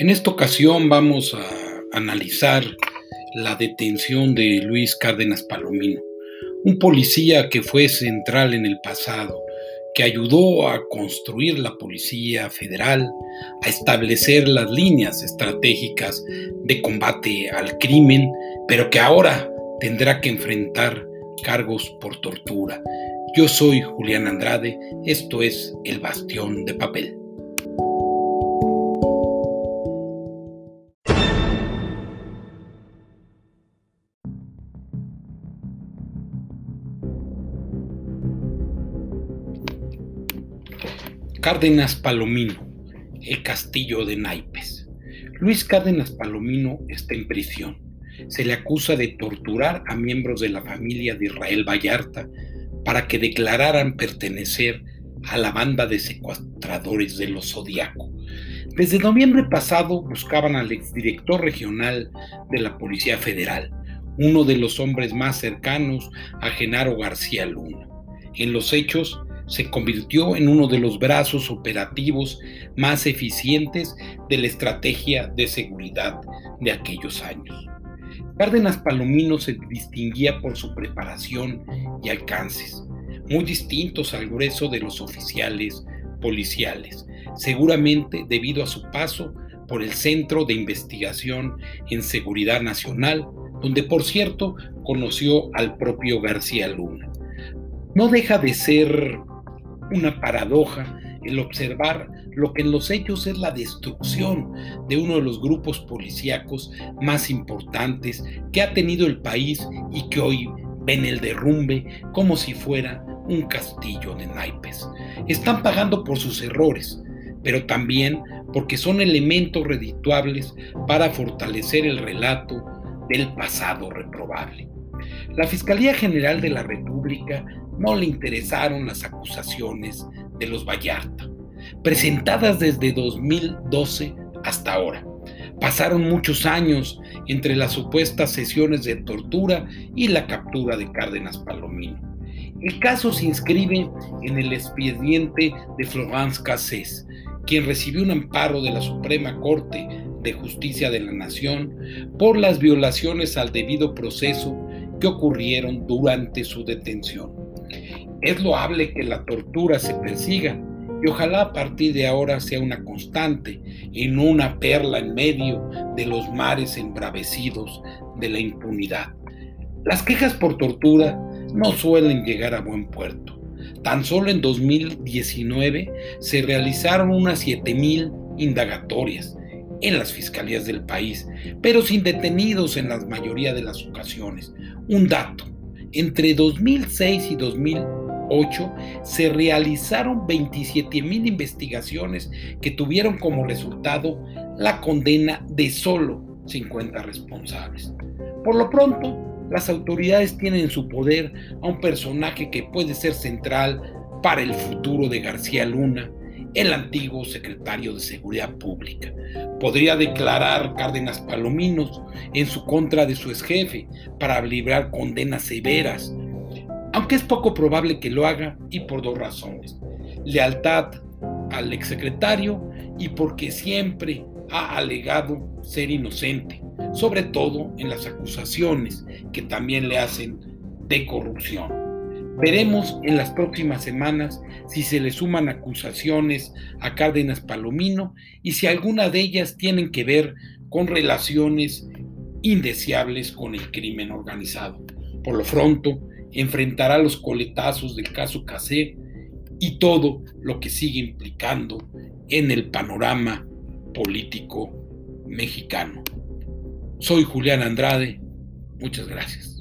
En esta ocasión vamos a analizar la detención de Luis Cárdenas Palomino, un policía que fue central en el pasado, que ayudó a construir la Policía Federal, a establecer las líneas estratégicas de combate al crimen, pero que ahora tendrá que enfrentar cargos por tortura. Yo soy Julián Andrade, esto es El Bastión de Papel. Cárdenas Palomino, el castillo de naipes. Luis Cárdenas Palomino está en prisión. Se le acusa de torturar a miembros de la familia de Israel Vallarta para que declararan pertenecer a la banda de secuestradores de los Zodiaco. Desde noviembre pasado buscaban al exdirector regional de la Policía Federal, uno de los hombres más cercanos a Genaro García Luna. En los hechos, se convirtió en uno de los brazos operativos más eficientes de la estrategia de seguridad de aquellos años. Cárdenas Palomino se distinguía por su preparación y alcances, muy distintos al grueso de los oficiales policiales, seguramente debido a su paso por el Centro de Investigación en Seguridad Nacional, donde por cierto conoció al propio García Luna. No deja de ser una paradoja el observar lo que en los hechos es la destrucción de uno de los grupos policíacos más importantes que ha tenido el país y que hoy ven el derrumbe como si fuera un castillo de naipes. Están pagando por sus errores, pero también porque son elementos redituables para fortalecer el relato del pasado reprobable. La Fiscalía General de la República no le interesaron las acusaciones de los Vallarta, presentadas desde 2012 hasta ahora. Pasaron muchos años entre las supuestas sesiones de tortura y la captura de Cárdenas Palomino. El caso se inscribe en el expediente de Florence Cassés, quien recibió un amparo de la Suprema Corte de Justicia de la Nación por las violaciones al debido proceso que ocurrieron durante su detención. Es loable que la tortura se persiga y ojalá a partir de ahora sea una constante y no una perla en medio de los mares embravecidos de la impunidad. Las quejas por tortura no suelen llegar a buen puerto. Tan solo en 2019 se realizaron unas 7.000 indagatorias en las fiscalías del país, pero sin detenidos en la mayoría de las ocasiones. Un dato, entre 2006 y 2008 se realizaron 27 mil investigaciones que tuvieron como resultado la condena de solo 50 responsables. Por lo pronto, las autoridades tienen en su poder a un personaje que puede ser central para el futuro de García Luna, el antiguo secretario de Seguridad Pública. Podría declarar Cárdenas Palominos en su contra de su exjefe para librar condenas severas, aunque es poco probable que lo haga y por dos razones. Lealtad al exsecretario y porque siempre ha alegado ser inocente, sobre todo en las acusaciones que también le hacen de corrupción. Veremos en las próximas semanas si se le suman acusaciones a Cárdenas Palomino y si alguna de ellas tienen que ver con relaciones indeseables con el crimen organizado. Por lo pronto, enfrentará los coletazos del caso Casé y todo lo que sigue implicando en el panorama político mexicano. Soy Julián Andrade. Muchas gracias.